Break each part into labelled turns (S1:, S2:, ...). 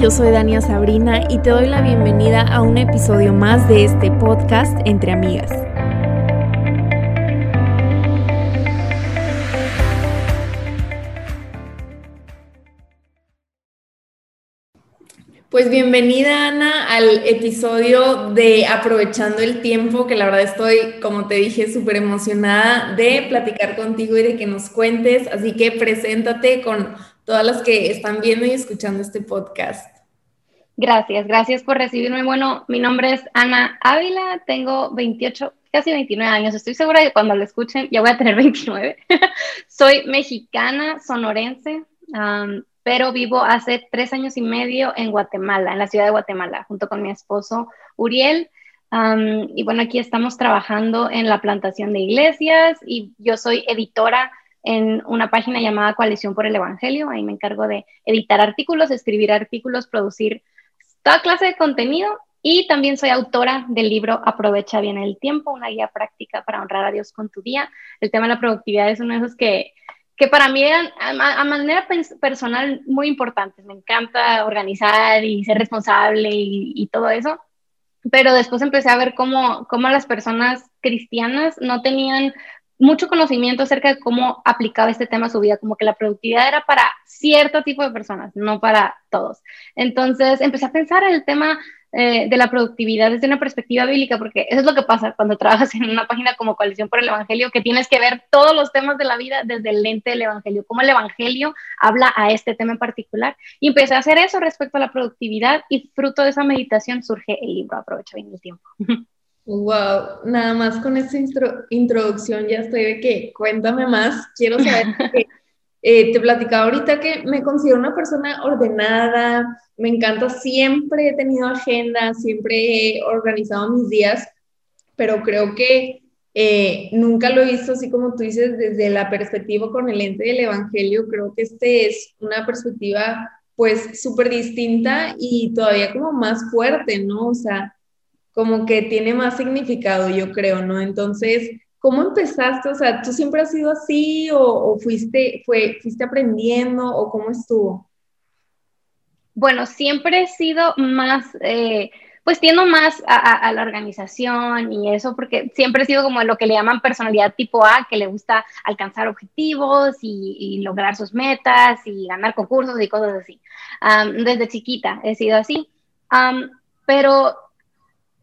S1: yo soy Dania Sabrina y te doy la bienvenida a un episodio más de este podcast Entre Amigas. Pues bienvenida Ana al episodio de Aprovechando el Tiempo, que la verdad estoy, como te dije, súper emocionada de platicar contigo y de que nos cuentes, así que preséntate con todas las que están viendo y escuchando este podcast.
S2: Gracias, gracias por recibirme. Bueno, mi nombre es Ana Ávila, tengo 28, casi 29 años. Estoy segura que cuando lo escuchen ya voy a tener 29. Soy mexicana, sonorense, pero vivo hace tres años y medio en Guatemala, en la ciudad de Guatemala, junto con mi esposo Uriel. y bueno, aquí estamos trabajando en la plantación de iglesias y yo soy editora en una página llamada Coalición por el Evangelio. Ahí me encargo de editar artículos, escribir artículos, producir toda clase de contenido y también soy autora del libro Aprovecha bien el tiempo, una guía práctica para honrar a Dios con tu día. El tema de la productividad es uno de esos que, que para mí eran a, manera personal muy importantes. Me encanta organizar y ser responsable y, y todo eso. Pero después empecé a ver cómo, cómo las personas cristianas no tenían mucho conocimiento acerca de cómo aplicaba este tema a su vida, como que la productividad era para cierto tipo de personas, no para todos. Entonces empecé a pensar en el tema eh, de la productividad desde una perspectiva bíblica, porque eso es lo que pasa cuando trabajas en una página como Coalición por el Evangelio, que tienes que ver todos los temas de la vida desde el lente del Evangelio, cómo el Evangelio habla a este tema en particular. Y empecé a hacer eso respecto a la productividad y fruto de esa meditación surge el libro Aprovecha bien el tiempo.
S1: Wow, nada más con esta introducción ya estoy de que cuéntame más, quiero saber que, eh, te platicaba ahorita que me considero una persona ordenada, me encanta, siempre he tenido agenda, siempre he organizado mis días, pero creo que eh, nunca lo he visto así como tú dices desde la perspectiva con el ente del Evangelio, creo que este es una perspectiva pues súper distinta y todavía como más fuerte, ¿no? O sea, como que tiene más significado, yo creo, ¿no? Entonces, ¿cómo empezaste? O sea, ¿tú siempre has sido así o, fuiste, fue, fuiste aprendiendo o cómo estuvo?
S2: Bueno, siempre he sido más, eh, pues tiendo más a, la organización y eso, porque siempre he sido como lo que le llaman personalidad tipo A, que le gusta alcanzar objetivos y, lograr sus metas y ganar concursos y cosas así. desde chiquita he sido así. pero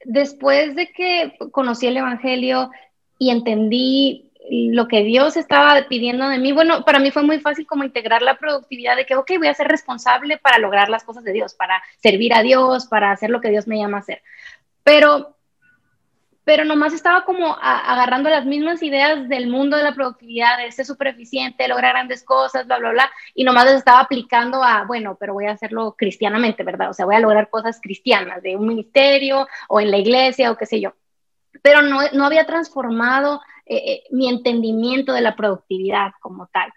S2: después de que conocí el Evangelio y entendí lo que Dios estaba pidiendo de mí, bueno, para mí fue muy fácil como integrar la productividad de que, ok, voy a ser responsable para lograr las cosas de Dios, para servir a Dios, para hacer lo que Dios me llama a hacer. Pero pero nomás estaba como agarrando las mismas ideas del mundo de la productividad, de ser súper eficiente, lograr grandes cosas, bla, bla, bla, y nomás las estaba aplicando a, bueno, pero voy a hacerlo cristianamente, ¿verdad? O sea, voy a lograr cosas cristianas, de un ministerio o en la iglesia o qué sé yo. Pero no, no había transformado eh, eh, mi entendimiento de la productividad como tal.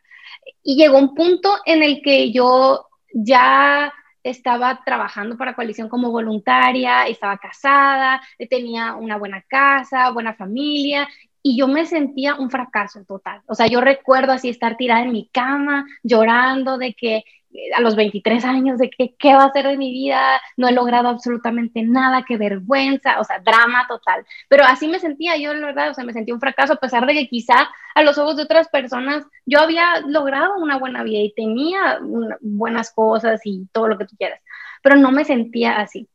S2: Y llegó un punto en el que yo ya estaba trabajando para Coalición como voluntaria, estaba casada, tenía una buena casa, buena familia, y yo me sentía un fracaso total. O sea, yo recuerdo así estar tirada en mi cama, llorando de que a los 23 años de que qué va a ser de mi vida, no he logrado absolutamente nada, qué vergüenza, o sea, drama total. Pero así me sentía yo, la verdad, o sea, me sentía un fracaso a pesar de que quizá a los ojos de otras personas yo había logrado una buena vida y tenía buenas cosas y todo lo que tú quieras, pero no me sentía así.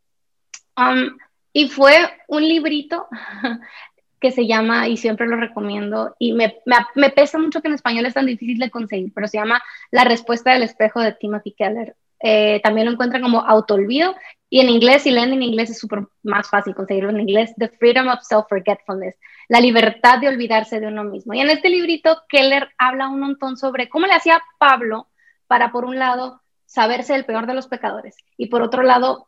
S2: Um, y fue un librito que se llama, y siempre lo recomiendo, y me, me, pesa mucho que en español es tan difícil de conseguir, pero se llama La respuesta del espejo de Timothy Keller. Eh, también lo encuentran como autoolvido, y en inglés, si leen en inglés, es súper más fácil conseguirlo en inglés, The Freedom of Self-Forgetfulness, la libertad de olvidarse de uno mismo. Y en este librito, Keller habla un montón sobre cómo le hacía Pablo para, por un lado, saberse el peor de los pecadores, y por otro lado,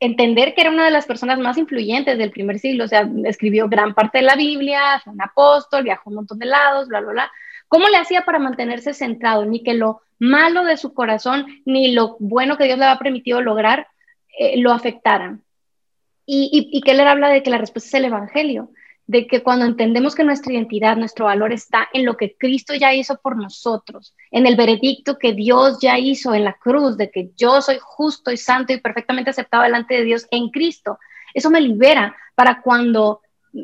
S2: entender que era una de las personas más influyentes del primer siglo, o sea, escribió gran parte de la Biblia, fue un apóstol, viajó un montón de lados, bla, bla, bla. ¿Cómo le hacía para mantenerse centrado? Ni que lo malo de su corazón, ni lo bueno que Dios le había permitido lograr, eh, lo afectaran. Y, y, y Keller habla de que la respuesta es el Evangelio, de que cuando entendemos que nuestra identidad, nuestro valor está en lo que Cristo ya hizo por nosotros, en el veredicto que Dios ya hizo en la cruz, de que yo soy justo y santo y perfectamente aceptado delante de Dios en Cristo, eso me libera para cuando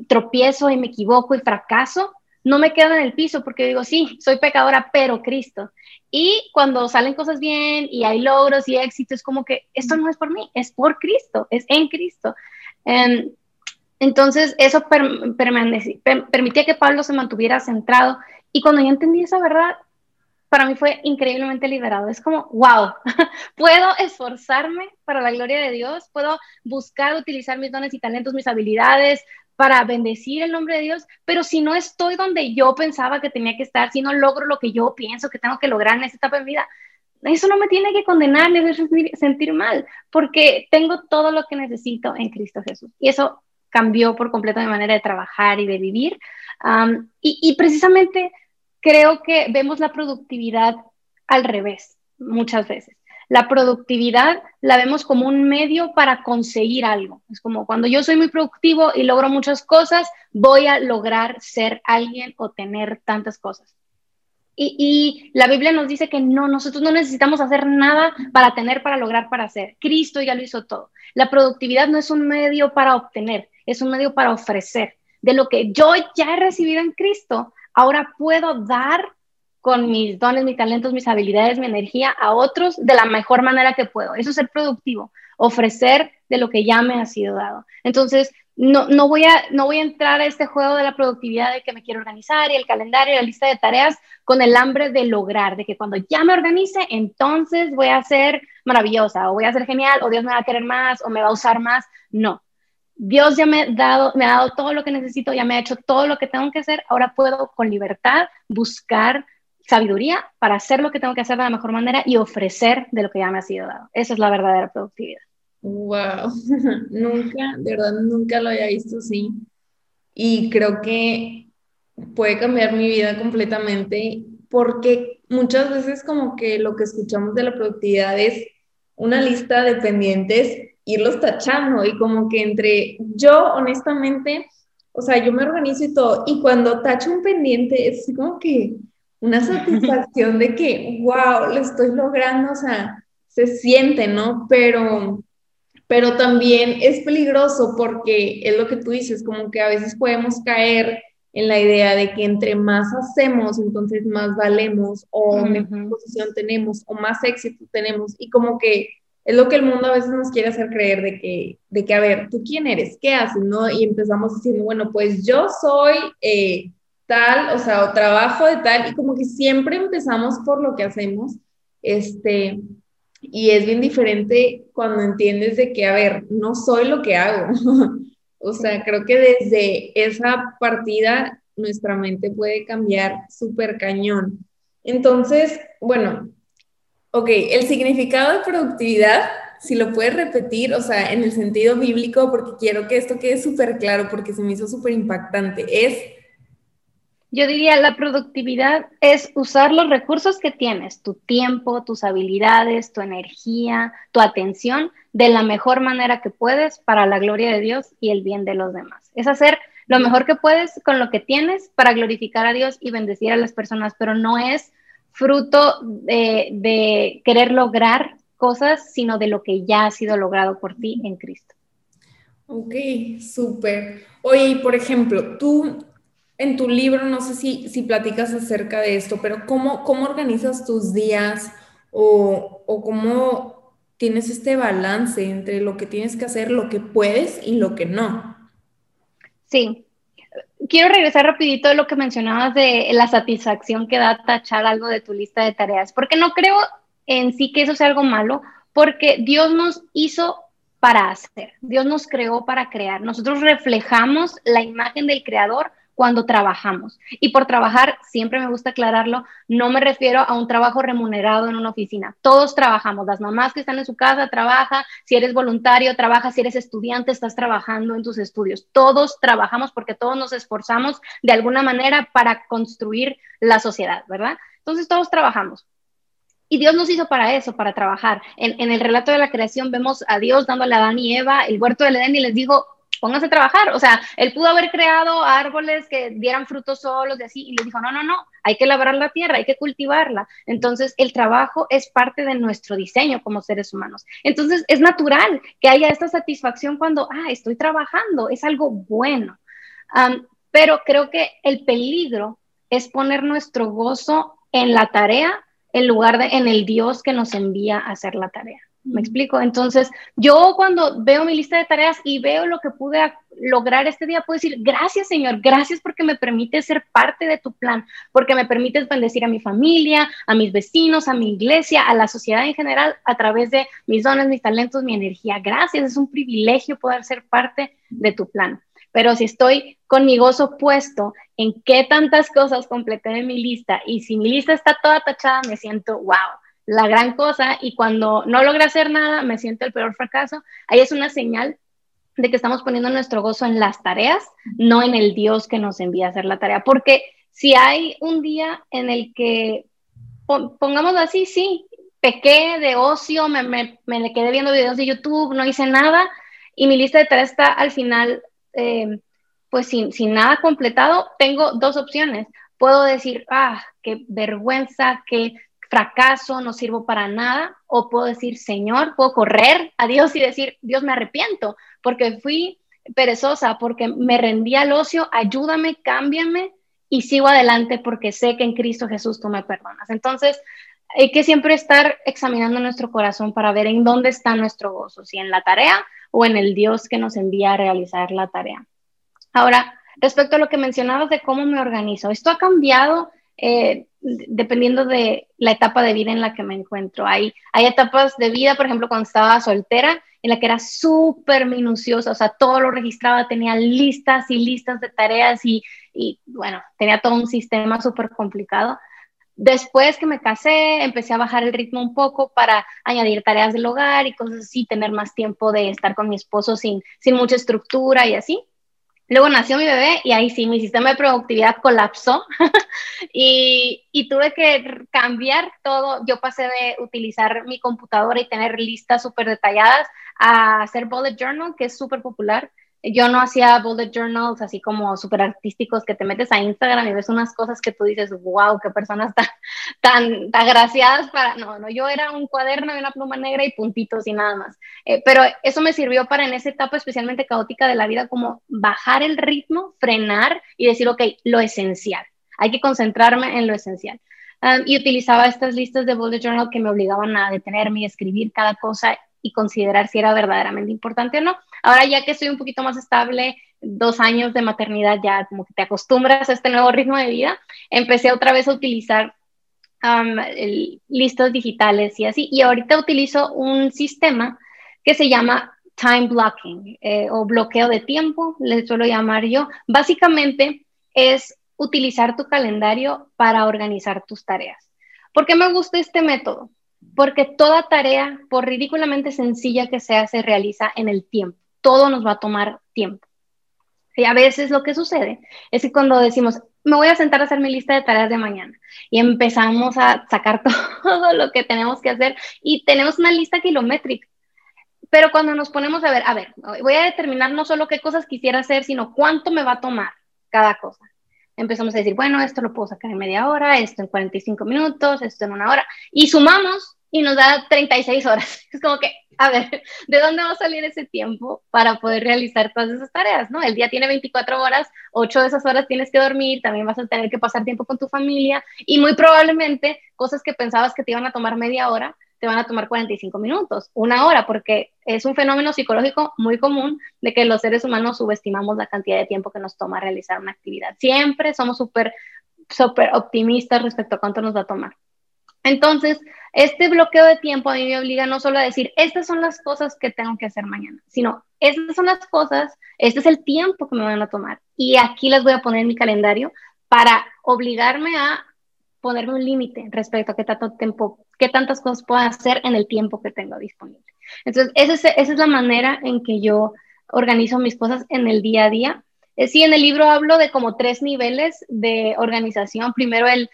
S2: tropiezo y me equivoco y fracaso, no me quedo en el piso porque digo, sí, soy pecadora, pero Cristo. Y cuando salen cosas bien y hay logros y éxitos, como que esto no es por mí, es por Cristo, es en Cristo. Em, entonces, eso permitía que Pablo se mantuviera centrado. Y cuando yo entendí esa verdad, para mí fue increíblemente liberado. Es como, wow, puedo esforzarme para la gloria de Dios, puedo buscar utilizar mis dones y talentos, mis habilidades para bendecir el nombre de Dios, pero si no estoy donde yo pensaba que tenía que estar, si no logro lo que yo pienso que tengo que lograr en esta etapa de mi vida, eso no me tiene que condenar ni sentir, sentir mal, porque tengo todo lo que necesito en Cristo Jesús. Y eso cambió por completo mi manera de trabajar y de vivir. y, precisamente creo que vemos la productividad al revés muchas veces. La productividad la vemos como un medio para conseguir algo. Es como cuando yo soy muy productivo y logro muchas cosas, voy a lograr ser alguien o tener tantas cosas. Y, y, la Biblia nos dice que no, nosotros no necesitamos hacer nada para tener, para lograr, para hacer. Cristo ya lo hizo todo. La productividad no es un medio para obtener, es un medio para ofrecer. De lo que yo ya he recibido en Cristo, ahora puedo dar con mis dones, mis talentos, mis habilidades, mi energía a otros de la mejor manera que puedo. Eso es ser productivo, ofrecer de lo que ya me ha sido dado. Entonces, no, no, voy a, no voy a entrar a este juego de la productividad de que me quiero organizar y el calendario y la lista de tareas con el hambre de lograr, de que cuando ya me organice, entonces voy a ser maravillosa o voy a ser genial o Dios me va a querer más o me va a usar más. No, Dios ya me ha, dado, me ha dado todo lo que necesito, ya me ha hecho todo lo que tengo que hacer, ahora puedo con libertad buscar sabiduría para hacer lo que tengo que hacer de la mejor manera y ofrecer de lo que ya me ha sido dado. Esa es la verdadera productividad.
S1: Wow, nunca, de verdad, nunca lo había visto así. Y creo que puede cambiar mi vida completamente porque muchas veces como que lo que escuchamos de la productividad es una lista de pendientes irlos tachando y como que entre yo, honestamente, o sea, yo me organizo y todo, y cuando tacho un pendiente, es como que una satisfacción de que, wow, lo estoy logrando, o sea, se siente, ¿no? Pero, pero también es peligroso porque es lo que tú dices, como que a veces podemos caer en la idea de que entre más hacemos, entonces más valemos o mejor posición tenemos o más éxito tenemos y como que es lo que el mundo a veces nos quiere hacer creer de que, de que, a ver, ¿tú quién eres? ¿Qué haces? ¿No? Y empezamos diciendo, bueno, pues yo soy eh, tal, o sea, o trabajo de tal, y como que siempre empezamos por lo que hacemos, este, y es bien diferente cuando entiendes de que, a ver, no soy lo que hago. o sea, creo que desde esa partida nuestra mente puede cambiar súper cañón. Entonces, bueno, Ok, el significado de productividad, si lo puedes repetir, o sea, en el sentido bíblico, porque quiero que esto quede súper claro, porque se me hizo súper impactante, es...
S2: Yo diría, la productividad es usar los recursos que tienes, tu tiempo, tus habilidades, tu energía, tu atención, de la mejor manera que puedes para la gloria de Dios y el bien de los demás. Es hacer lo mejor que puedes con lo que tienes para glorificar a Dios y bendecir a las personas, pero no es fruto de, querer lograr cosas, sino de lo que ya ha sido logrado por ti en Cristo.
S1: Ok, súper. Oye, por ejemplo, tú en tu libro, no sé si, si platicas acerca de esto, pero ¿cómo, cómo organizas tus días o, o, cómo tienes este balance entre lo que tienes que hacer, lo que puedes y lo que no?
S2: Sí, quiero regresar rapidito a lo que mencionabas de la satisfacción que da tachar algo de tu lista de tareas, porque no creo en sí que eso sea algo malo, porque Dios nos hizo para hacer, Dios nos creó para crear, nosotros reflejamos la imagen del creador cuando trabajamos. Y por trabajar, siempre me gusta aclararlo, no me refiero a un trabajo remunerado en una oficina. Todos trabajamos, las mamás que están en su casa trabajan, si eres voluntario, trabaja, si eres estudiante, estás trabajando en tus estudios. Todos trabajamos porque todos nos esforzamos de alguna manera para construir la sociedad, ¿verdad? Entonces todos trabajamos. Y Dios nos hizo para eso, para trabajar. En, el relato de la creación vemos a Dios dándole a Adán y Eva el huerto del Edén y les digo, pónganse a trabajar. O sea, él pudo haber creado árboles que dieran frutos solos y así, y le dijo, no, no, no, hay que labrar la tierra, hay que cultivarla. Entonces, el trabajo es parte de nuestro diseño como seres humanos. Entonces, es natural que haya esta satisfacción cuando, ah, estoy trabajando, es algo bueno. pero creo que el peligro es poner nuestro gozo en la tarea en lugar de en el Dios que nos envía a hacer la tarea. ¿Me explico? Entonces, yo cuando veo mi lista de tareas y veo lo que pude lograr este día, puedo decir, gracias Señor, gracias porque me permite ser parte de tu plan, porque me permites bendecir a mi familia, a mis vecinos, a mi iglesia, a la sociedad en general, a través de mis dones, mis talentos, mi energía. Gracias, es un privilegio poder ser parte de tu plan. Pero si estoy con mi gozo puesto en qué tantas cosas completé en mi lista y si mi lista está toda tachada, me siento, wow, la gran cosa. Y cuando no logré hacer nada, me siento el peor fracaso. Ahí es una señal de que estamos poniendo nuestro gozo en las tareas, no en el Dios que nos envía a hacer la tarea. Porque si hay un día en el que, pongámoslo así, sí, pequé de ocio, me, me, me quedé viendo videos de YouTube, no hice nada y mi lista de tareas está al final eh, pues sin, sin nada completado, tengo dos opciones. Puedo decir, ah, qué vergüenza, qué fracaso, no sirvo para nada, o puedo decir, Señor, puedo correr a Dios y decir, Dios, me arrepiento porque fui perezosa, porque me rendí al ocio, ayúdame, cámbiame y sigo adelante porque sé que en Cristo Jesús tú me perdonas. Entonces, hay que siempre estar examinando nuestro corazón para ver en dónde está nuestro gozo, si en la tarea o en el Dios que nos envía a realizar la tarea. Ahora, respecto a lo que mencionabas de cómo me organizo, esto ha cambiado eh, dependiendo de la etapa de vida en la que me encuentro. Hay, hay etapas de vida, por ejemplo, cuando estaba soltera, en la que era súper minuciosa, o sea, todo lo registraba, tenía listas y listas de tareas y, y bueno, tenía todo un sistema súper complicado. Después que me casé, empecé a bajar el ritmo un poco para añadir tareas del hogar y cosas así, tener más tiempo de estar con mi esposo sin, sin mucha estructura y así. Luego nació mi bebé y ahí sí, mi sistema de productividad colapsó y, tuve que cambiar todo. Yo pasé de utilizar mi computadora y tener listas súper detalladas a hacer bullet journal, que es súper popular yo no hacía bullet journals así como súper artísticos que te metes a Instagram y ves unas cosas que tú dices, wow, qué personas tan, tan agraciadas para... No, no, yo era un cuaderno y una pluma negra y puntitos y nada más. Eh, pero eso me sirvió para en esa etapa especialmente caótica de la vida como bajar el ritmo, frenar y decir, ok, lo esencial. Hay que concentrarme en lo esencial. Y utilizaba estas listas de bullet journal que me obligaban a detenerme y escribir cada cosa y considerar si era verdaderamente importante o no. Ahora ya que estoy un poquito más estable, dos años de maternidad, ya como que te acostumbras a este nuevo ritmo de vida, empecé otra vez a utilizar um, listas digitales y así. Y ahorita utilizo un sistema que se llama time blocking eh, o bloqueo de tiempo, le suelo llamar yo. Básicamente es utilizar tu calendario para organizar tus tareas. ¿Por qué me gusta este método? Porque toda tarea, por ridículamente sencilla que sea, se realiza en el tiempo. Todo nos va a tomar tiempo. Y a veces lo que sucede es que cuando decimos, me voy a sentar a hacer mi lista de tareas de mañana y empezamos a sacar todo lo que tenemos que hacer y tenemos una lista kilométrica. Pero cuando nos ponemos a ver, a ver, voy a determinar no solo qué cosas quisiera hacer, sino cuánto me va a tomar cada cosa empezamos a decir, bueno, esto lo puedo sacar en media hora, esto en 45 minutos, esto en una hora, y sumamos y nos da 36 horas. Es como que, a ver, ¿de dónde va a salir ese tiempo para poder realizar todas esas tareas? ¿no? El día tiene 24 horas, 8 de esas horas tienes que dormir, también vas a tener que pasar tiempo con tu familia y muy probablemente cosas que pensabas que te iban a tomar media hora, te van a tomar 45 minutos, una hora, porque es un fenómeno psicológico muy común de que los seres humanos subestimamos la cantidad de tiempo que nos toma realizar una actividad. Siempre somos súper, súper optimistas respecto a cuánto nos va a tomar. Entonces, este bloqueo de tiempo a mí me obliga no solo a decir, estas son las cosas que tengo que hacer mañana, sino, estas son las cosas, este es el tiempo que me van a tomar. Y aquí las voy a poner en mi calendario para obligarme a ponerme un límite respecto a qué tanto tiempo, qué tantas cosas puedo hacer en el tiempo que tengo disponible. Entonces, esa es, esa es la manera en que yo organizo mis cosas en el día a día. Eh, sí, en el libro hablo de como tres niveles de organización. Primero, el,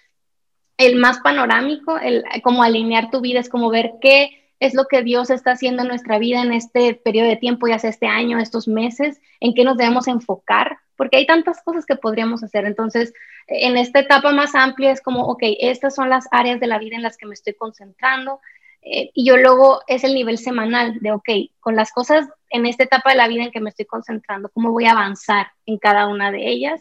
S2: el más panorámico, el como alinear tu vida, es como ver qué, es lo que Dios está haciendo en nuestra vida en este periodo de tiempo, ya sea este año, estos meses, en qué nos debemos enfocar, porque hay tantas cosas que podríamos hacer. Entonces, en esta etapa más amplia es como, ok, estas son las áreas de la vida en las que me estoy concentrando. Eh, y yo luego es el nivel semanal de, ok, con las cosas en esta etapa de la vida en que me estoy concentrando, cómo voy a avanzar en cada una de ellas.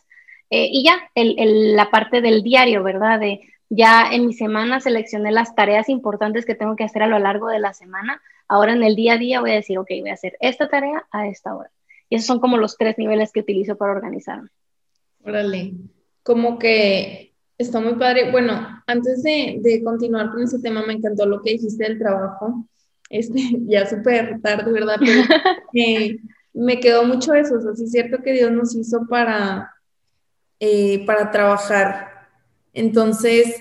S2: Eh, y ya, la parte del diario, ¿verdad? De, ya en mi semana seleccioné las tareas importantes que tengo que hacer a lo largo de la semana. Ahora en el día a día voy a decir, ok, voy a hacer esta tarea a esta hora. Y esos son como los tres niveles que utilizo para organizarme.
S1: Órale, como que está muy padre. Bueno, antes de, de continuar con ese tema, me encantó lo que dijiste del trabajo. Este, ya súper tarde, ¿verdad? Pero me quedó mucho eso. O sea, sí es cierto que Dios nos hizo para, eh, para trabajar entonces,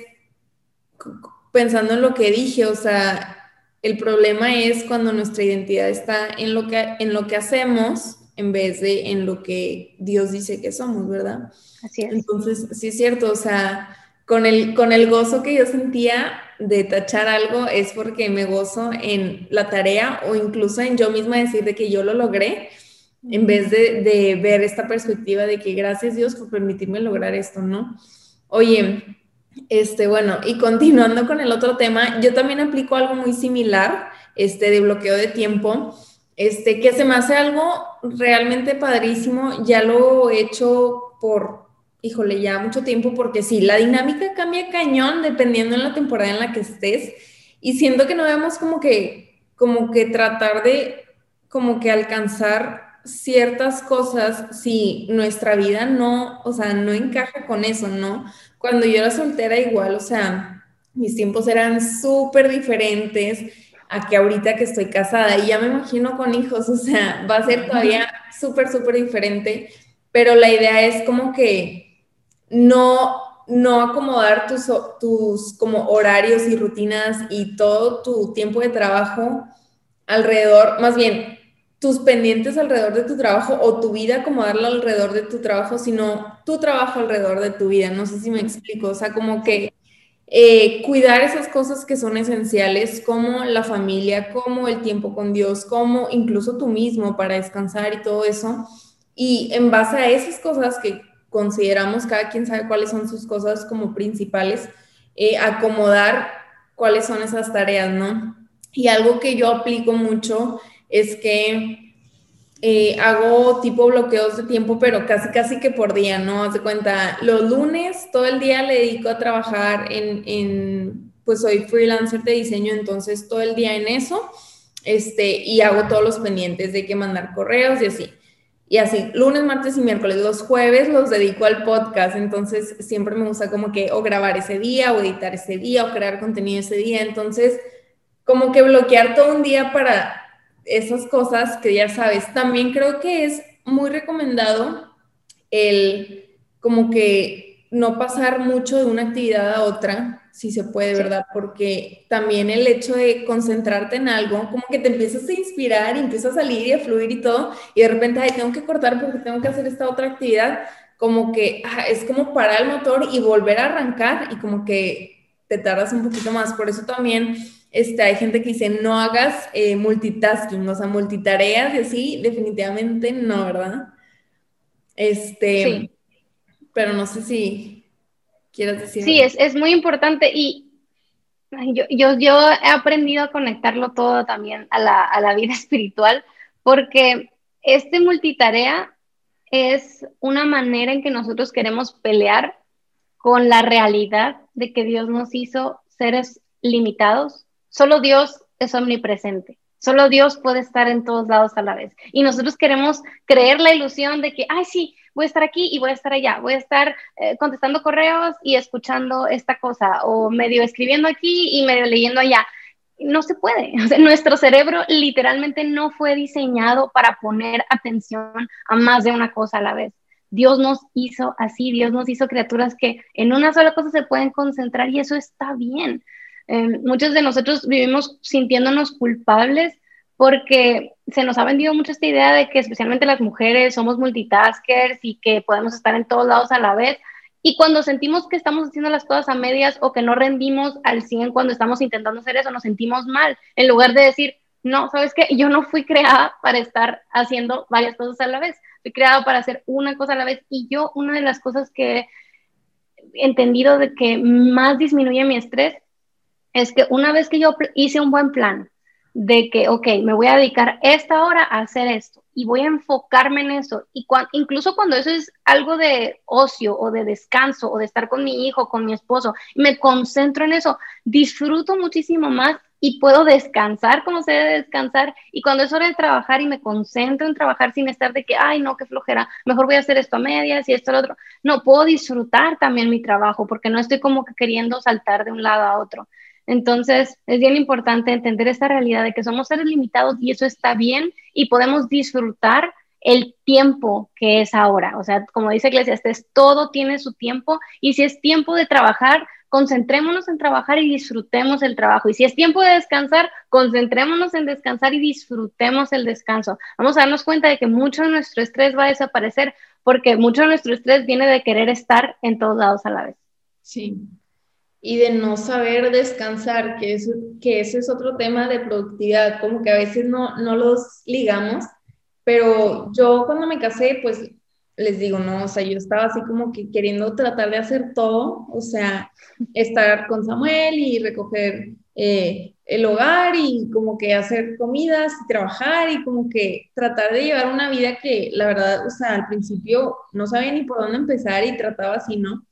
S1: pensando en lo que dije, o sea, el problema es cuando nuestra identidad está en lo que, en lo que hacemos en vez de en lo que Dios dice que somos, ¿verdad?
S2: Así es.
S1: Entonces, sí es cierto, o sea, con el, con el gozo que yo sentía de tachar algo es porque me gozo en la tarea o incluso en yo misma decir de que yo lo logré, en vez de, de ver esta perspectiva de que gracias Dios por permitirme lograr esto, ¿no? Oye, este, bueno, y continuando con el otro tema, yo también aplico algo muy similar, este, de bloqueo de tiempo, este, que se me hace algo realmente padrísimo, ya lo he hecho por, híjole, ya mucho tiempo, porque sí, la dinámica cambia cañón dependiendo en la temporada en la que estés, y siento que no debemos como que, como que tratar de, como que alcanzar ciertas cosas si nuestra vida no, o sea, no encaja con eso, ¿no? Cuando yo era soltera igual, o sea, mis tiempos eran súper diferentes a que ahorita que estoy casada y ya me imagino con hijos, o sea, va a ser todavía súper, súper diferente, pero la idea es como que no, no acomodar tus, tus como horarios y rutinas y todo tu tiempo de trabajo alrededor, más bien tus pendientes alrededor de tu trabajo o tu vida como darla alrededor de tu trabajo, sino tu trabajo alrededor de tu vida. No sé si me explico. O sea, como que eh, cuidar esas cosas que son esenciales, como la familia, como el tiempo con Dios, como incluso tú mismo para descansar y todo eso. Y en base a esas cosas que consideramos, cada quien sabe cuáles son sus cosas como principales, eh, acomodar cuáles son esas tareas, ¿no? Y algo que yo aplico mucho es que eh, hago tipo bloqueos de tiempo, pero casi casi que por día, ¿no? Haz de cuenta, los lunes todo el día le dedico a trabajar en, en, pues soy freelancer de diseño, entonces todo el día en eso, este, y hago todos los pendientes de que mandar correos y así. Y así, lunes, martes y miércoles, los jueves los dedico al podcast, entonces siempre me gusta como que o grabar ese día, o editar ese día, o crear contenido ese día, entonces como que bloquear todo un día para esas cosas que ya sabes. También creo que es muy recomendado el como que no pasar mucho de una actividad a otra, si se puede, ¿verdad? Porque también el hecho de concentrarte en algo, como que te empiezas a inspirar y empieza a salir y a fluir y todo, y de repente, ay, tengo que cortar porque tengo que hacer esta otra actividad, como que es como parar el motor y volver a arrancar y como que te tardas un poquito más. Por eso también este, hay gente que dice, no hagas eh, multitasking, o sea, multitareas y así, definitivamente no, ¿verdad? Este, sí. pero no sé si quieres decir.
S2: Sí, es, es, muy importante y yo, yo, yo, he aprendido a conectarlo todo también a la, a la vida espiritual, porque este multitarea es una manera en que nosotros queremos pelear con la realidad de que Dios nos hizo seres limitados, Solo Dios es omnipresente. Solo Dios puede estar en todos lados a la vez. Y nosotros queremos creer la ilusión de que, ay, sí, voy a estar aquí y voy a estar allá. Voy a estar eh, contestando correos y escuchando esta cosa, o medio escribiendo aquí y medio leyendo allá. No se puede. nuestro cerebro literalmente no fue diseñado para poner atención a más de una cosa a la vez. Dios nos hizo así, Dios nos hizo criaturas que en una sola cosa se pueden concentrar y eso está bien. Em, muchos de nosotros vivimos sintiéndonos culpables porque se nos ha vendido mucho esta idea de que especialmente las mujeres somos multitaskers y que podemos estar en todos lados a la vez. Y cuando sentimos que estamos haciendo las cosas a medias o que no rendimos al 100 cuando estamos intentando hacer eso, nos sentimos mal, en lugar de decir, no, ¿sabes qué? Yo no fui creada para estar haciendo varias cosas a la vez, fui creada para hacer una cosa a la vez. Y yo, una de las cosas que he entendido de que más disminuye mi estrés es que una vez que yo hice un buen plan de que, ok, me voy a dedicar esta hora a hacer esto, y voy a enfocarme en eso. Y incluso cuando eso es algo de ocio o de descanso o de estar con mi hijo, con mi esposo, me concentro en eso, disfruto muchísimo más y puedo descansar como se debe descansar. Y cuando es hora de trabajar y me concentro en trabajar sin estar de que, ay, no, qué flojera, mejor voy a hacer esto a medias y esto al otro. No, puedo disfrutar también mi trabajo porque no estoy como que queriendo saltar de un lado a otro. Entonces, es bien importante entender esta realidad de que somos seres limitados y eso está bien y podemos disfrutar el tiempo que es ahora. O sea, como dice Eclesiastes, todo tiene su tiempo y si es tiempo de trabajar, concentrémonos en trabajar y disfrutemos el trabajo. Y si es tiempo de descansar, concentrémonos en descansar y disfrutemos el descanso. Vamos a darnos cuenta de que mucho de nuestro estrés va a desaparecer porque mucho de nuestro estrés viene de querer estar en todos lados a la vez.
S1: Sí, y de no saber descansar, que, eso, que ese es otro tema de productividad, como que a veces no, no los ligamos, pero yo cuando me casé, pues les digo, no, o sea, yo estaba así como que queriendo tratar de hacer todo, o sea, estar con Samuel y recoger eh, el hogar y como que hacer comidas y trabajar y como que tratar de llevar una vida que la verdad, o sea, al principio no sabía ni por dónde empezar y trataba así, ¿no?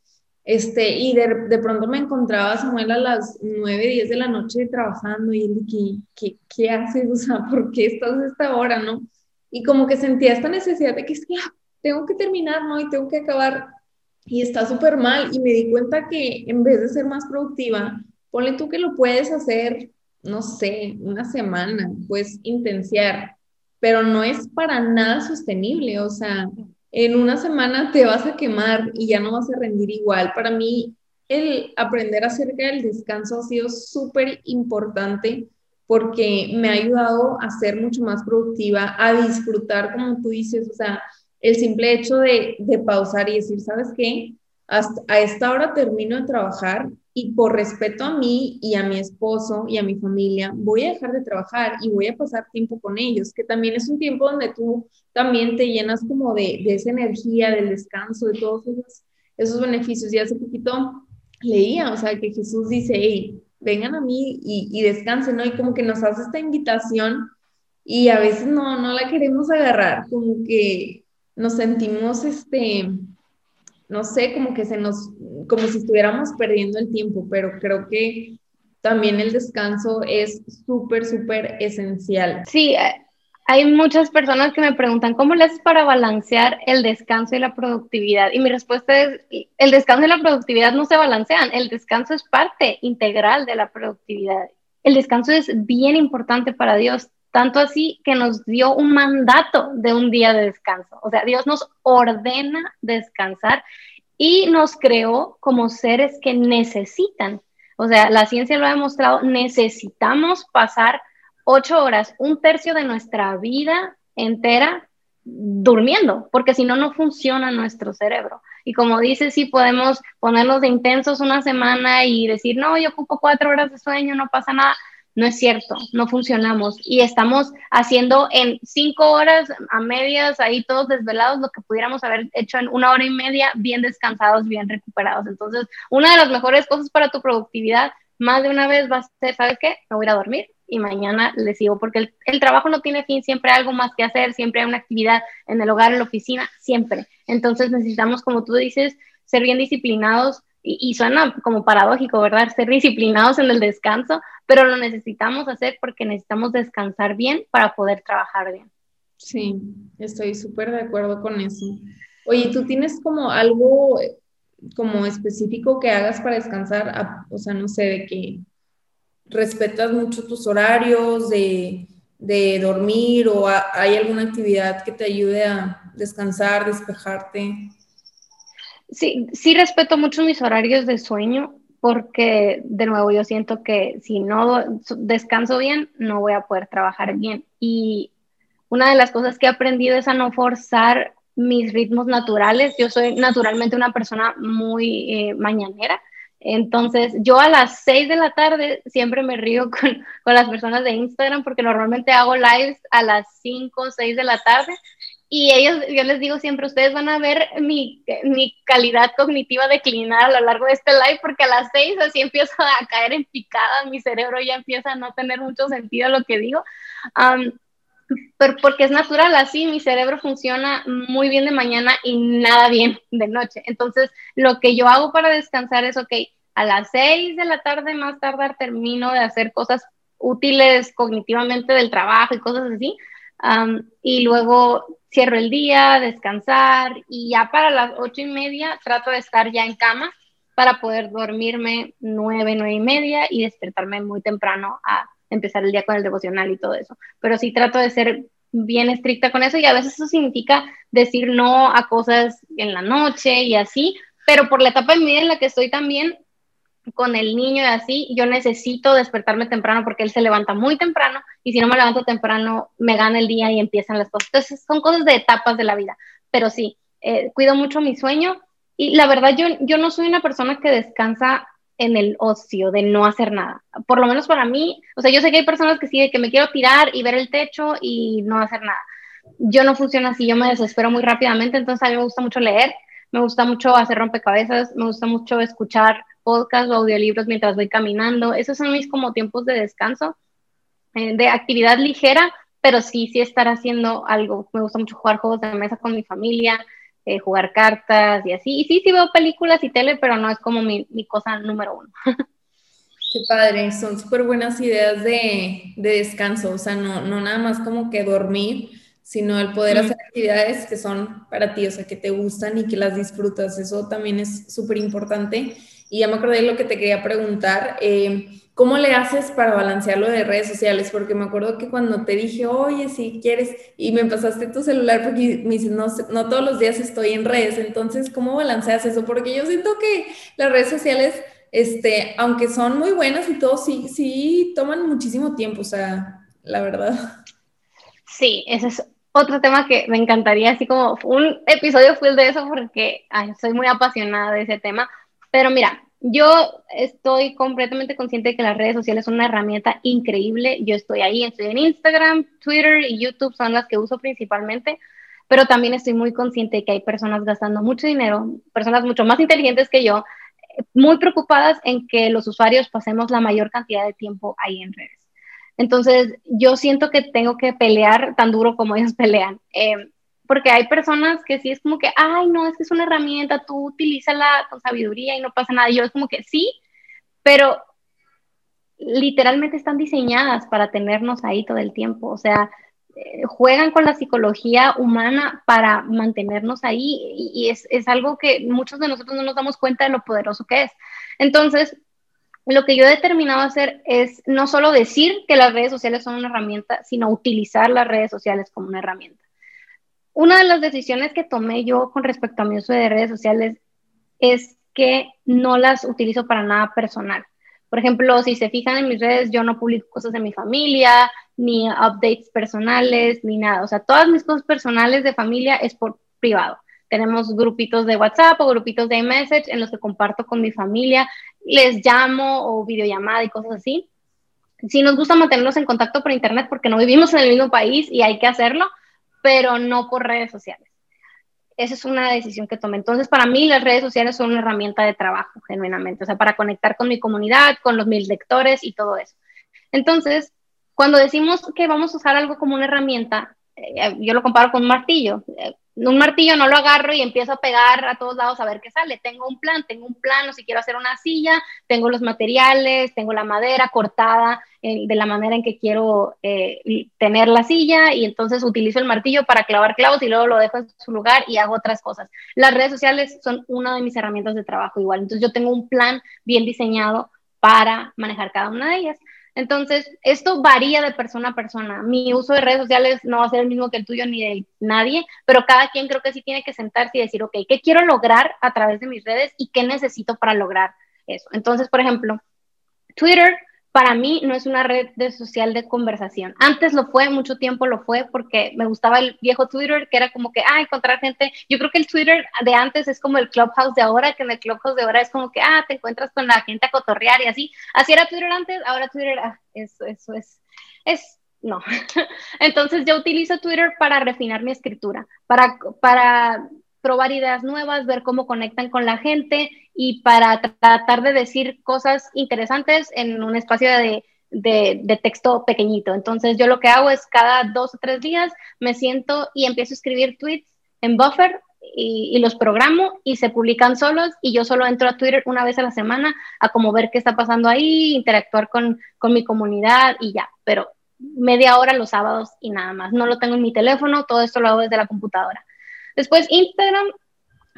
S1: Este, y de, de, pronto me encontraba Samuel a las 9, 10 de la noche trabajando y él, ¿qué, qué, qué haces? O sea, ¿por qué estás a esta hora, no? Y como que sentía esta necesidad de que es que tengo que terminar, ¿no? Y tengo que acabar. Y está súper mal. Y me di cuenta que en vez de ser más productiva, ponle tú que lo puedes hacer, no sé, una semana, puedes intensiar, pero no es para nada sostenible. O sea, en una semana te vas a quemar y ya no vas a rendir igual. Para mí, el aprender acerca del descanso ha sido súper importante porque me ha ayudado a ser mucho más productiva, a disfrutar, como tú dices, o sea, el simple hecho de, de pausar y decir, ¿sabes qué? Hasta a esta hora termino de trabajar y por respeto a mí y a mi esposo y a mi familia, voy a dejar de trabajar y voy a pasar tiempo con ellos, que también es un tiempo donde tú también te llenas como de, de esa energía, del descanso, de todos esos, esos beneficios. Y hace poquito leía, o sea, que Jesús dice, hey, vengan a mí y, y descansen, ¿no? Y como que nos hace esta invitación y a veces no, no la queremos agarrar, como que nos sentimos, este, no sé, como que se nos, como si estuviéramos perdiendo el tiempo, pero creo que también el descanso es súper, súper esencial.
S2: Sí, eh, hay muchas personas que me preguntan, ¿cómo le haces para balancear el descanso y la productividad? Y mi respuesta es, el descanso y la productividad no se balancean, el descanso es parte integral de la productividad. El descanso es bien importante para Dios, tanto así que nos dio un mandato de un día de descanso. O sea, Dios nos ordena descansar y nos creó como seres que necesitan. O sea, la ciencia lo ha demostrado, necesitamos pasar ocho horas, un tercio de nuestra vida entera durmiendo, porque si no, no funciona nuestro cerebro. Y como dices, sí podemos ponernos de intensos una semana y decir, no, yo ocupo cuatro horas de sueño, no pasa nada. No es cierto, no funcionamos y estamos haciendo en cinco horas a medias, ahí todos desvelados, lo que pudiéramos haber hecho en una hora y media, bien descansados, bien recuperados. Entonces, una de las mejores cosas para tu productividad, más de una vez va a ser, ¿sabes qué? Me voy a dormir y mañana le sigo, porque el trabajo no tiene fin, siempre hay algo más que hacer, siempre hay una actividad en el hogar, en la oficina, siempre. Entonces necesitamos, como tú dices, ser bien disciplinados y, suena como paradójico, ¿verdad? Ser disciplinados en el descanso, pero lo necesitamos hacer porque necesitamos descansar bien para poder trabajar bien.
S1: Sí, estoy súper de acuerdo con eso. Oye, ¿tú tienes como algo como específico que hagas para descansar? O sea, no sé, de que respetas mucho tus horarios de, de dormir o hay alguna actividad que te ayude a descansar, despejarte
S2: sí, sí respeto mucho mis horarios de sueño porque de nuevo yo siento que si no descanso bien, no voy a poder trabajar bien. Y una de las cosas que he aprendido es a no forzar mis ritmos naturales. Yo soy naturalmente una persona muy eh, mañanera. Entonces, yo a las 6 de la tarde siempre me río con, con, las personas de Instagram porque normalmente hago lives a las 5 o 6 de la tarde y ellos, yo les digo siempre, ustedes van a ver mi, mi, calidad cognitiva declinar a lo largo de este live, porque a las seis así empiezo a caer en picada, mi cerebro ya empieza a no tener mucho sentido lo que digo, pero porque es natural, así mi cerebro funciona muy bien de mañana y nada bien de noche. Entonces, lo que yo hago para descansar es, ok, a las seis de la tarde más tardar termino de hacer cosas útiles cognitivamente del trabajo y cosas así, y luego cierro el día, descansar y ya para las ocho y media trato de estar ya en cama para poder dormirme nueve, nueve y media y despertarme muy temprano a empezar el día con el devocional y todo eso. Pero sí trato de ser bien estricta con eso y a veces eso significa decir no a cosas en la noche y así, pero por la etapa de mi vida en la que estoy también con el niño y así, yo necesito despertarme temprano porque él se levanta muy temprano y si no me levanto temprano me gana el día y empiezan las cosas. Entonces son cosas de etapas de la vida, pero sí, eh, cuido mucho mi sueño y la verdad yo, yo no soy una persona que descansa en el ocio de no hacer nada. Por lo menos para mí, o sea, yo sé que hay personas que sí, de que me quiero tirar y ver el techo y no hacer nada. Yo no funciona así, yo me desespero muy rápidamente, entonces a mí me gusta mucho leer, me gusta mucho hacer rompecabezas, me gusta mucho escuchar podcast o audiolibros mientras voy caminando. Esos son mis como tiempos de descanso, eh, de actividad ligera, pero sí, sí estar haciendo algo. Me gusta mucho jugar juegos de mesa con mi familia, eh, jugar cartas y así. Y sí, sí veo películas y tele, pero no es como mi, mi cosa número uno.
S1: Qué padre, son súper buenas ideas de, de, descanso, o sea, no, no nada más como que dormir, sino el poder hacer actividades que son para ti, o sea, que te gustan y que las disfrutas, eso también es súper importante. Y ya me acordé de lo que te quería preguntar. Eh, ¿Cómo le haces para balancear lo de redes sociales? Porque me acuerdo que cuando te dije, oye, si quieres, y me pasaste tu celular porque me dices, no, no todos los días estoy en redes, entonces, ¿cómo balanceas eso? Porque yo siento que las redes sociales, este, aunque son muy buenas y todo, sí, sí toman muchísimo tiempo, o sea, la verdad.
S2: Sí, ese es otro tema que me encantaría, así como un episodio full de eso, porque soy muy apasionada de ese tema pero mira, yo estoy completamente consciente de que las redes sociales son una herramienta increíble. Yo estoy ahí, estoy en Instagram, Twitter y YouTube son las que uso principalmente, pero también estoy muy consciente de que hay personas gastando mucho dinero, personas mucho más inteligentes que yo, muy preocupadas en que los usuarios pasemos la mayor cantidad de tiempo ahí en redes. Entonces, yo siento que tengo que pelear tan duro como ellos pelean. Eh, porque hay personas que sí es como que, ay, no, es que es una herramienta, tú utilízala con sabiduría y no pasa nada. Yo es como que sí, pero literalmente están diseñadas para tenernos ahí todo el tiempo. O sea, eh, juegan con la psicología humana para mantenernos ahí y, es, es, algo que muchos de nosotros no nos damos cuenta de lo poderoso que es. Entonces, lo que yo he determinado hacer es no solo decir que las redes sociales son una herramienta, sino utilizar las redes sociales como una herramienta una de las decisiones que tomé yo con respecto a mi uso de redes sociales es que no las utilizo para nada personal. Por ejemplo, si se fijan en mis redes, yo no publico cosas de mi familia, ni updates personales, ni nada. O sea, todas mis cosas personales de familia es por privado. Tenemos grupitos de WhatsApp o grupitos de iMessage en los que comparto con mi familia, les llamo o videollamada y cosas así. Si nos gusta mantenernos en contacto por internet porque no vivimos en el mismo país y hay que hacerlo, pero no por redes sociales. Esa es una decisión que tomé. Entonces, para mí las redes sociales son una herramienta de trabajo, genuinamente, o sea, para conectar con mi comunidad, con los mis lectores y todo eso. Entonces, cuando decimos que vamos a usar algo como una herramienta, eh, yo lo comparo con un martillo. Eh, un martillo no lo agarro y empiezo a pegar a todos lados a ver qué sale. Tengo un plan, tengo un plano, si quiero hacer una silla, tengo los materiales, tengo la madera cortada eh, de la manera en que quiero eh, tener la silla y entonces utilizo el martillo para clavar clavos y luego lo dejo en su lugar y hago otras cosas. Las redes sociales son una de mis herramientas de trabajo igual. Entonces yo tengo un plan bien diseñado para manejar cada una de ellas. Entonces, esto varía de persona a persona. Mi uso de redes sociales no va a ser el mismo que el tuyo ni de nadie, pero cada quien creo que sí tiene que sentarse y decir, ok, ¿qué quiero lograr a través de mis redes y qué necesito para lograr eso? Entonces, por ejemplo, Twitter para mí no es una red de social de conversación. Antes lo fue, mucho tiempo lo fue, porque me gustaba el viejo Twitter, que era como que, ah, encontrar gente. Yo creo que el Twitter de antes es como el Clubhouse de ahora, que en el Clubhouse de ahora es como que, ah, te encuentras con la gente a cotorrear y así. Así era Twitter antes, ahora Twitter, ah, eso, eso es, es, no. Entonces yo utilizo Twitter para refinar mi escritura, para, para probar ideas nuevas, ver cómo conectan con la gente y para tratar de decir cosas interesantes en un espacio de, de, texto pequeñito. Entonces yo lo que hago es cada dos o tres días me siento y empiezo a escribir tweets en Buffer y, los programo y se publican solos y yo solo entro a Twitter una vez a la semana a como ver qué está pasando ahí, interactuar con, con mi comunidad y ya, pero media hora los sábados y nada más. No lo tengo en mi teléfono, todo esto lo hago desde la computadora. Después Instagram,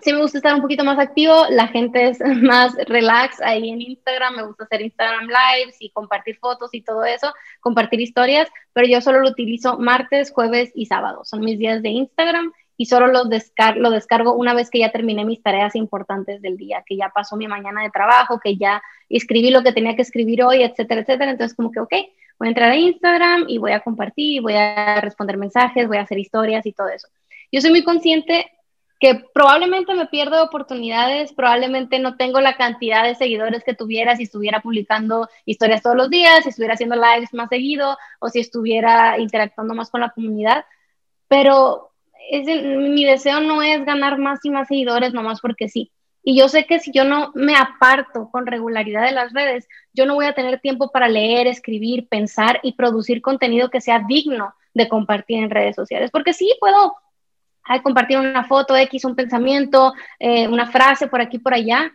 S2: sí me gusta estar un poquito más activo, la gente es más relax ahí en Instagram, me gusta hacer Instagram Lives y compartir fotos y todo eso, compartir historias, pero yo solo lo utilizo martes, jueves y sábado, son mis días de Instagram y solo lo, lo descargo una vez que ya terminé mis tareas importantes del día, que ya pasó mi mañana de trabajo, que ya escribí lo que tenía que escribir hoy, etcétera, etcétera. Entonces como que, ok, voy a entrar a Instagram y voy a compartir, voy a responder mensajes, voy a hacer historias y todo eso. Yo soy muy consciente que probablemente me pierdo oportunidades, probablemente no tengo la cantidad de seguidores que tuviera si estuviera publicando historias todos los días, si estuviera haciendo lives más seguido o si estuviera interactuando más con la comunidad, pero es mi deseo no es ganar más y más seguidores nomás porque sí. Y yo sé que si yo no me aparto con regularidad de las redes, yo no voy a tener tiempo para leer, escribir, pensar y producir contenido que sea digno de compartir en redes sociales. Porque sí, puedo hay compartir una foto X, un pensamiento, eh, una frase por aquí, por allá,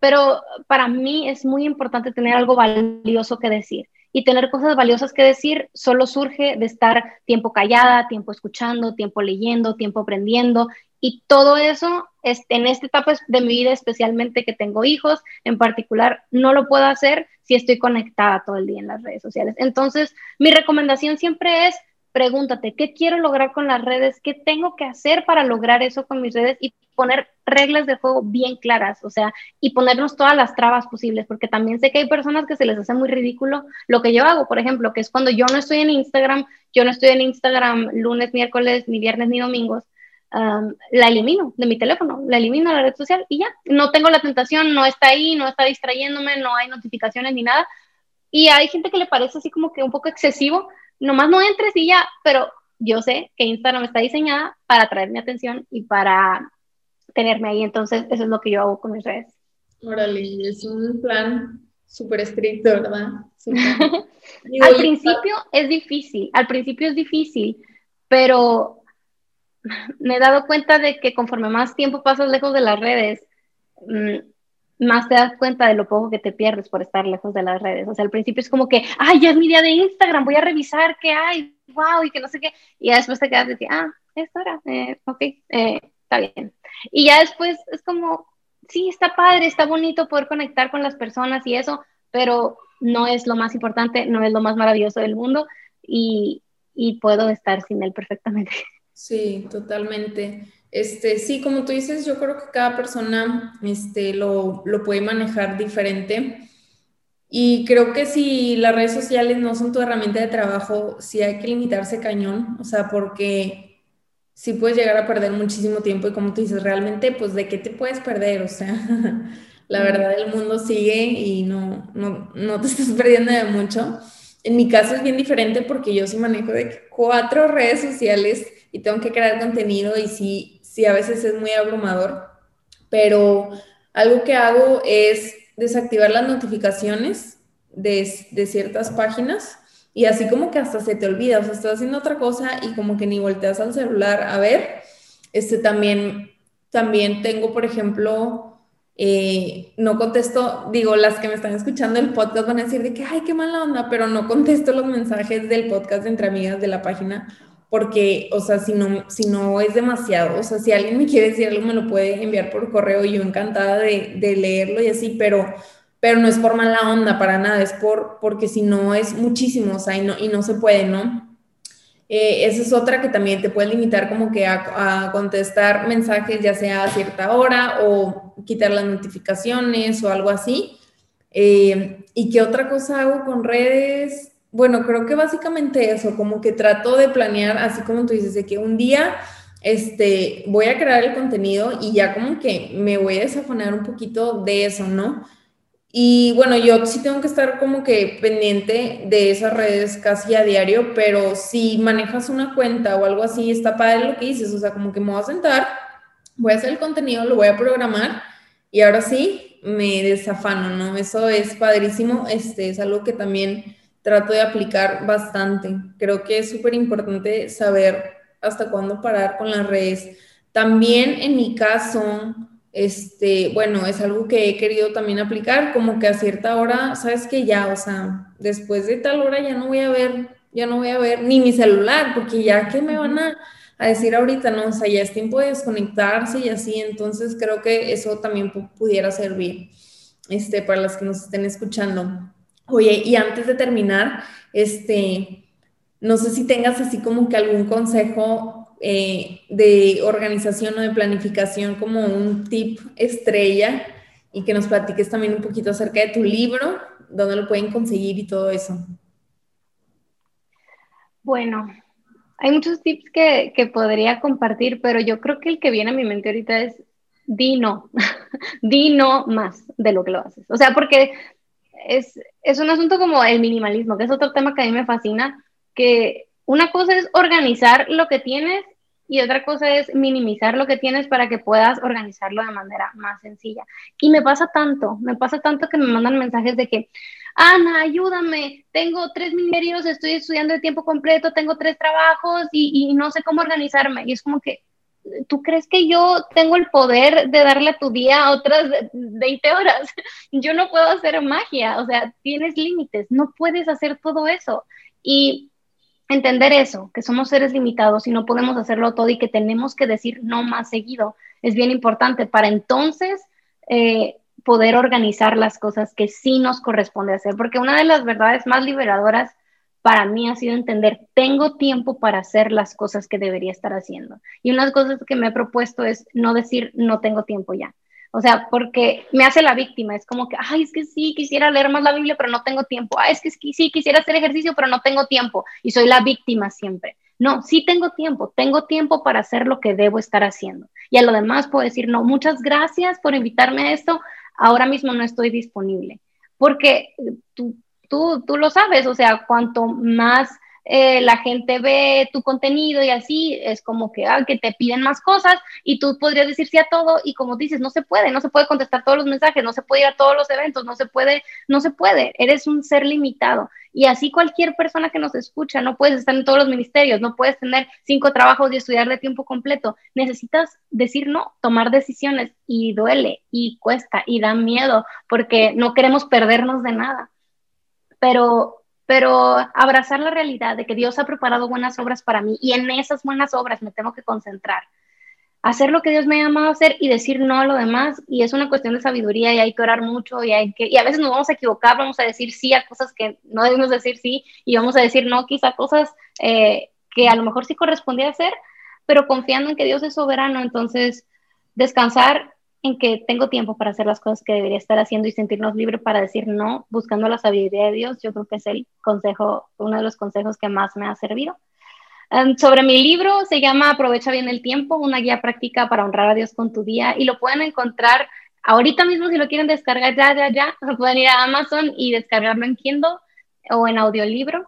S2: pero para mí es muy importante tener algo valioso que decir. Y tener cosas valiosas que decir solo surge de estar tiempo callada, tiempo escuchando, tiempo leyendo, tiempo aprendiendo. Y todo eso en esta etapa de mi vida, especialmente que tengo hijos, en particular, no lo puedo hacer si estoy conectada todo el día en las redes sociales. Entonces, mi recomendación siempre es pregúntate, ¿qué quiero lograr con las redes? ¿Qué tengo que hacer para lograr eso con mis redes? Y poner reglas de juego bien claras, o sea, y ponernos todas las trabas posibles, porque también sé que hay personas que se les hace muy ridículo lo que yo hago, por ejemplo, que es cuando yo no estoy en Instagram, yo no estoy en Instagram lunes, miércoles, ni viernes, ni domingos, la elimino de mi teléfono, la elimino de la red social y ya, no tengo la tentación, no está ahí, no está distrayéndome, no hay notificaciones ni nada. Y hay gente que le parece así como que un poco excesivo, nomás no entres y ya, pero yo sé que Instagram está diseñada para atraer mi atención y para tenerme ahí, entonces eso es lo que yo hago con mis redes.
S1: Órale, es un plan súper estricto, ¿verdad?
S2: al principio es difícil, al principio es difícil, pero me he dado cuenta de que conforme más tiempo pasas lejos de las redes, mm, más te das cuenta de lo poco que te pierdes por estar lejos de las redes. O sea, al principio es como que, ay, ya es mi día de Instagram, voy a revisar qué hay, wow, y que no sé qué. Y ya después te quedas de que, ah, esto era, eh, ok, eh, está bien. Y ya después es como, sí, está padre, está bonito poder conectar con las personas y eso, pero no es lo más importante, no es lo más maravilloso del mundo y, y puedo estar sin él perfectamente.
S1: Sí, totalmente. Este, sí, como tú dices, yo creo que cada persona este, lo, lo puede manejar diferente. Y creo que si las redes sociales no son tu herramienta de trabajo, sí hay que limitarse cañón, o sea, porque sí puedes llegar a perder muchísimo tiempo y como tú dices, realmente, pues, ¿de qué te puedes perder? O sea, la verdad, el mundo sigue y no, no, no te estás perdiendo de mucho. En mi caso es bien diferente porque yo sí manejo de cuatro redes sociales y tengo que crear contenido y sí, sí, a veces es muy abrumador, pero algo que hago es desactivar las notificaciones de, ciertas páginas y así como que hasta se te olvida, o sea, estás haciendo otra cosa y como que ni volteas al celular a ver. Este también, también tengo, por ejemplo, eh, no contesto, digo, las que me están escuchando el podcast van a decir de que, ay, qué mala onda, pero no contesto los mensajes del podcast de Entre Amigas de la página porque, o sea, si no, si no es demasiado, o sea, si alguien me quiere decir algo, me lo puede enviar por correo yo encantada de, leerlo y así, pero, pero no es por mala onda para nada, es por, porque si no es muchísimo, o sea, y no, y no se puede, ¿no? Eh, esa es otra que también te puede limitar como que a, a, contestar mensajes ya sea a cierta hora o quitar las notificaciones o algo así. Eh, ¿Y qué otra cosa hago con redes? Bueno, creo que básicamente eso, como que trato de planear, así como tú dices, de que un día este, voy a crear el contenido y ya como que me voy a desafanar un poquito de eso, ¿no? Y bueno, yo sí tengo que estar como que pendiente de esas redes casi a diario, pero si manejas una cuenta o algo así, está padre lo que dices, o sea, como que me voy a sentar, voy a hacer el contenido, lo voy a programar y ahora sí me desafano, ¿no? Eso es padrísimo, este es algo que también trato de aplicar bastante. Creo que es súper importante saber hasta cuándo parar con las redes. También en mi caso, este, bueno, es algo que he querido también aplicar, como que a cierta hora, sabes que ya, o sea, después de tal hora ya no voy a ver, ya no voy a ver ni mi celular, porque ya que me van a, decir ahorita, no, o sea, ya es tiempo de desconectarse y así, entonces creo que eso también pudiera servir, este, para las que nos estén escuchando. Oye, y antes de terminar, este, no sé si tengas así como que algún consejo eh, de organización o de planificación como un tip estrella y que nos platiques también un poquito acerca de tu libro, dónde lo pueden conseguir y todo eso.
S2: Bueno, hay muchos tips que, que podría compartir, pero yo creo que el que viene a mi mente ahorita es di no, di no más de lo que lo haces. O sea, porque es, es un asunto como el minimalismo, que es otro tema que a mí me fascina, que una cosa es organizar lo que tienes y otra cosa es minimizar lo que tienes para que puedas organizarlo de manera más sencilla. Y me pasa tanto, me pasa tanto que me mandan mensajes de que, Ana, ayúdame, tengo tres ministerios, estoy estudiando de tiempo completo, tengo tres trabajos y, y no sé cómo organizarme. Y es como que, ¿tú crees que yo tengo el poder de darle a tu día otras 20 horas? Yo no puedo hacer magia, o sea, tienes límites, no puedes hacer todo eso. Y entender eso, que somos seres limitados y no podemos hacerlo todo y que tenemos que decir no más seguido, es bien importante para entonces eh, poder organizar las cosas que sí nos corresponde hacer, porque una de las verdades más liberadoras para mí ha sido entender, tengo tiempo para hacer las cosas que debería estar haciendo. Y una de las cosas que me he propuesto es no decir, no tengo tiempo ya. O sea, porque me hace la víctima, es como que, ay, es que sí, quisiera leer más la Biblia, pero no tengo tiempo. Ay, es que sí, quisiera hacer ejercicio, pero no tengo tiempo. Y soy la víctima siempre. No, sí tengo tiempo, tengo tiempo para hacer lo que debo estar haciendo. Y a lo demás puedo decir, no, muchas gracias por invitarme a esto, ahora mismo no estoy disponible. Porque tú, tú, tú lo sabes, o sea, cuanto más eh, la gente ve tu contenido y así es como que, ah, que te piden más cosas y tú podrías decir sí a todo y como dices, no se puede, no se puede contestar todos los mensajes, no se puede ir a todos los eventos, no se puede, no se puede, eres un ser limitado. Y así cualquier persona que nos escucha, no puedes estar en todos los ministerios, no puedes tener cinco trabajos y estudiar de tiempo completo. Necesitas decir no, tomar decisiones y duele y cuesta y da miedo porque no queremos perdernos de nada. Pero pero abrazar la realidad de que Dios ha preparado buenas obras para mí y en esas buenas obras me tengo que concentrar. Hacer lo que Dios me ha llamado a hacer y decir no a lo demás. Y es una cuestión de sabiduría y hay que orar mucho y, hay que, y a veces nos vamos a equivocar, vamos a decir sí a cosas que no debemos decir sí y vamos a decir no quizá cosas eh, que a lo mejor sí correspondía hacer, pero confiando en que Dios es soberano. Entonces, descansar en que tengo tiempo para hacer las cosas que debería estar haciendo y sentirnos libres para decir no, buscando la sabiduría de Dios, yo creo que es el consejo, uno de los consejos que más me ha servido. Um, sobre mi libro se llama Aprovecha bien el tiempo, una guía práctica para honrar a Dios con tu día y lo pueden encontrar ahorita mismo si lo quieren descargar ya, ya, ya, pueden ir a Amazon y descargarlo en Kindle o en audiolibro.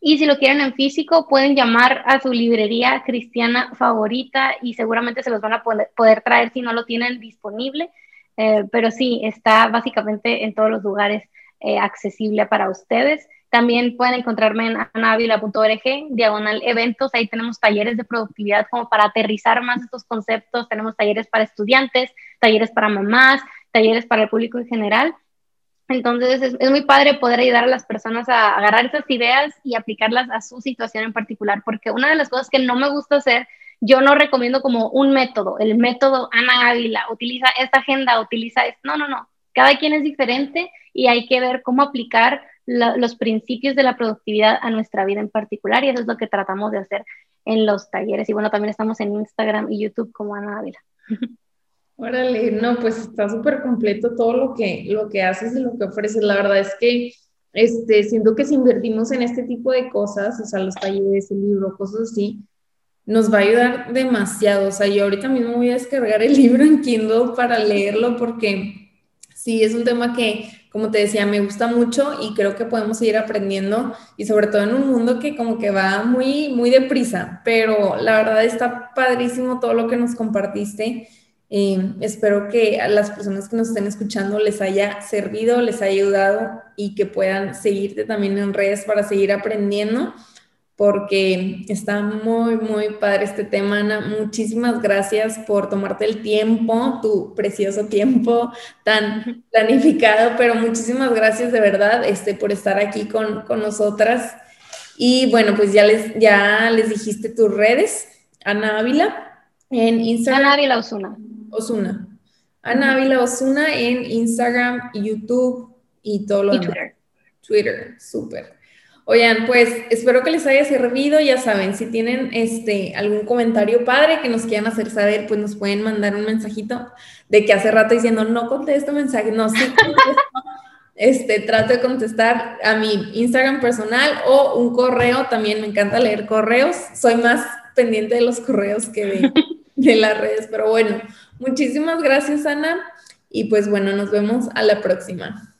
S2: Y si lo quieren en físico, pueden llamar a su librería cristiana favorita y seguramente se los van a poder, traer si no lo tienen disponible. Eh, pero sí, está básicamente en todos los lugares eh, accesible para ustedes. También pueden encontrarme en anavila.org, diagonal eventos. Ahí tenemos talleres de productividad como para aterrizar más estos conceptos. Tenemos talleres para estudiantes, talleres para mamás, talleres para el público en general. Entonces es, muy padre poder ayudar a las personas a agarrar esas ideas y aplicarlas a su situación en particular, porque una de las cosas que no me gusta hacer, yo no recomiendo como un método, el método Ana Ávila, utiliza esta agenda, utiliza esto, no, no, no, cada quien es diferente y hay que ver cómo aplicar los principios de la productividad a nuestra vida en particular y eso es lo que tratamos de hacer en los talleres. Y bueno, también estamos en Instagram y YouTube como Ana Ávila.
S1: Órale, no, pues está súper completo todo lo que, lo que haces y lo que ofreces. La verdad es que este, siento que si invertimos en este tipo de cosas, o sea, los talleres, el libro, cosas así, nos va a ayudar demasiado. O sea, yo ahorita mismo voy a descargar el libro en Kindle para leerlo porque sí, es un tema que, como te decía, me gusta mucho y creo que podemos seguir aprendiendo y sobre todo en un mundo que como que va muy, muy deprisa, pero la verdad está padrísimo todo lo que nos compartiste eh, espero que a las personas que nos estén escuchando les haya servido, les haya ayudado y que puedan seguirte también en redes para seguir aprendiendo, porque está muy, muy padre este tema, Ana. Muchísimas gracias por tomarte el tiempo, tu precioso tiempo tan planificado, pero muchísimas gracias de verdad este, por estar aquí con, con nosotras. Y bueno, pues ya les, ya les dijiste tus redes, Ana Ávila, en Instagram.
S2: Ana Ávila Osuna.
S1: Osuna. Ana Ávila Osuna en Instagram, YouTube y todo lo
S2: y Twitter.
S1: Twitter, súper. Oigan, pues espero que les haya servido. Ya saben, si tienen este algún comentario padre que nos quieran hacer saber, pues nos pueden mandar un mensajito de que hace rato diciendo no contesto mensaje, no, sí contesto. este, trato de contestar a mi Instagram personal o un correo. También me encanta leer correos. Soy más pendiente de los correos que de, de las redes, pero bueno, Muchísimas gracias, Ana. Y pues bueno, nos vemos a la próxima.